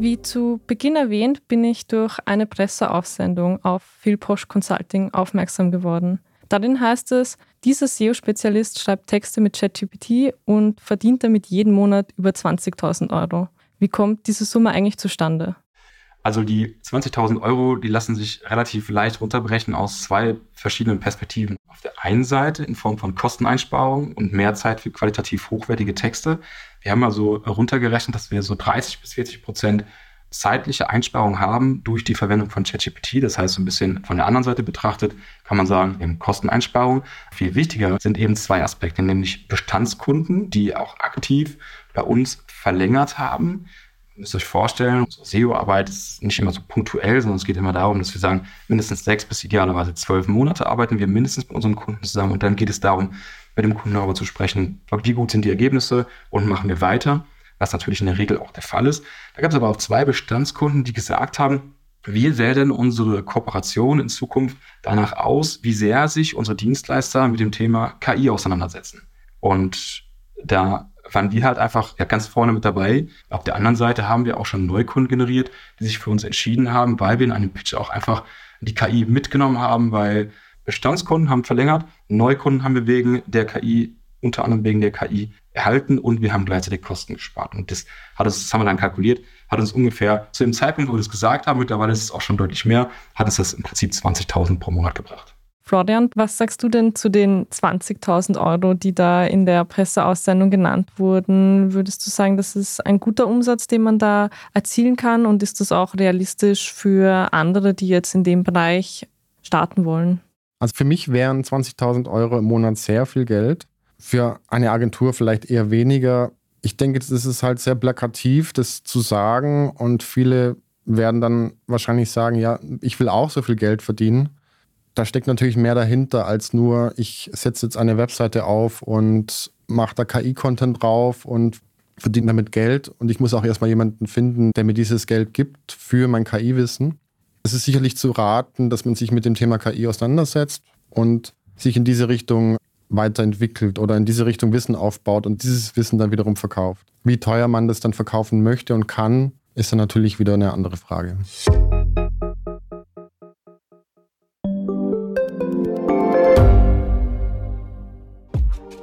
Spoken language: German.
Wie zu Beginn erwähnt, bin ich durch eine Presseaussendung auf Philposch Consulting aufmerksam geworden. Darin heißt es, dieser SEO-Spezialist schreibt Texte mit ChatGPT und verdient damit jeden Monat über 20.000 Euro. Wie kommt diese Summe eigentlich zustande? Also die 20.000 Euro, die lassen sich relativ leicht runterbrechen aus zwei verschiedenen Perspektiven. Auf der einen Seite in Form von Kosteneinsparungen und mehr Zeit für qualitativ hochwertige Texte. Wir haben also runtergerechnet, dass wir so 30 bis 40 Prozent zeitliche Einsparungen haben durch die Verwendung von ChatGPT. Das heißt, so ein bisschen von der anderen Seite betrachtet, kann man sagen, eben Kosteneinsparungen. Viel wichtiger sind eben zwei Aspekte, nämlich Bestandskunden, die auch aktiv bei uns verlängert haben müsst euch vorstellen, unsere SEO-Arbeit ist nicht immer so punktuell, sondern es geht immer darum, dass wir sagen, mindestens sechs bis idealerweise zwölf Monate arbeiten wir mindestens mit unseren Kunden zusammen und dann geht es darum, mit dem Kunden darüber zu sprechen, wie gut sind die Ergebnisse und machen wir weiter, was natürlich in der Regel auch der Fall ist. Da gab es aber auch zwei Bestandskunden, die gesagt haben, wie sähe denn unsere Kooperation in Zukunft danach aus, wie sehr sich unsere Dienstleister mit dem Thema KI auseinandersetzen? Und da waren wir halt einfach ja, ganz vorne mit dabei. Auf der anderen Seite haben wir auch schon Neukunden generiert, die sich für uns entschieden haben, weil wir in einem Pitch auch einfach die KI mitgenommen haben, weil Bestandskunden haben verlängert, Neukunden haben wir wegen der KI, unter anderem wegen der KI erhalten und wir haben gleichzeitig Kosten gespart. Und das hat uns, das haben wir dann kalkuliert, hat uns ungefähr zu dem Zeitpunkt, wo wir das gesagt haben, mittlerweile ist es auch schon deutlich mehr, hat uns das im Prinzip 20.000 pro Monat gebracht. Florian, was sagst du denn zu den 20.000 Euro, die da in der Presseaussendung genannt wurden? Würdest du sagen, das ist ein guter Umsatz, den man da erzielen kann? Und ist das auch realistisch für andere, die jetzt in dem Bereich starten wollen? Also für mich wären 20.000 Euro im Monat sehr viel Geld. Für eine Agentur vielleicht eher weniger. Ich denke, das ist halt sehr plakativ, das zu sagen. Und viele werden dann wahrscheinlich sagen, ja, ich will auch so viel Geld verdienen da steckt natürlich mehr dahinter als nur, ich setze jetzt eine Webseite auf und mache da KI-Content drauf und verdiene damit Geld. Und ich muss auch erstmal jemanden finden, der mir dieses Geld gibt für mein KI-Wissen. Es ist sicherlich zu raten, dass man sich mit dem Thema KI auseinandersetzt und sich in diese Richtung weiterentwickelt oder in diese Richtung Wissen aufbaut und dieses Wissen dann wiederum verkauft. Wie teuer man das dann verkaufen möchte und kann, ist dann natürlich wieder eine andere Frage.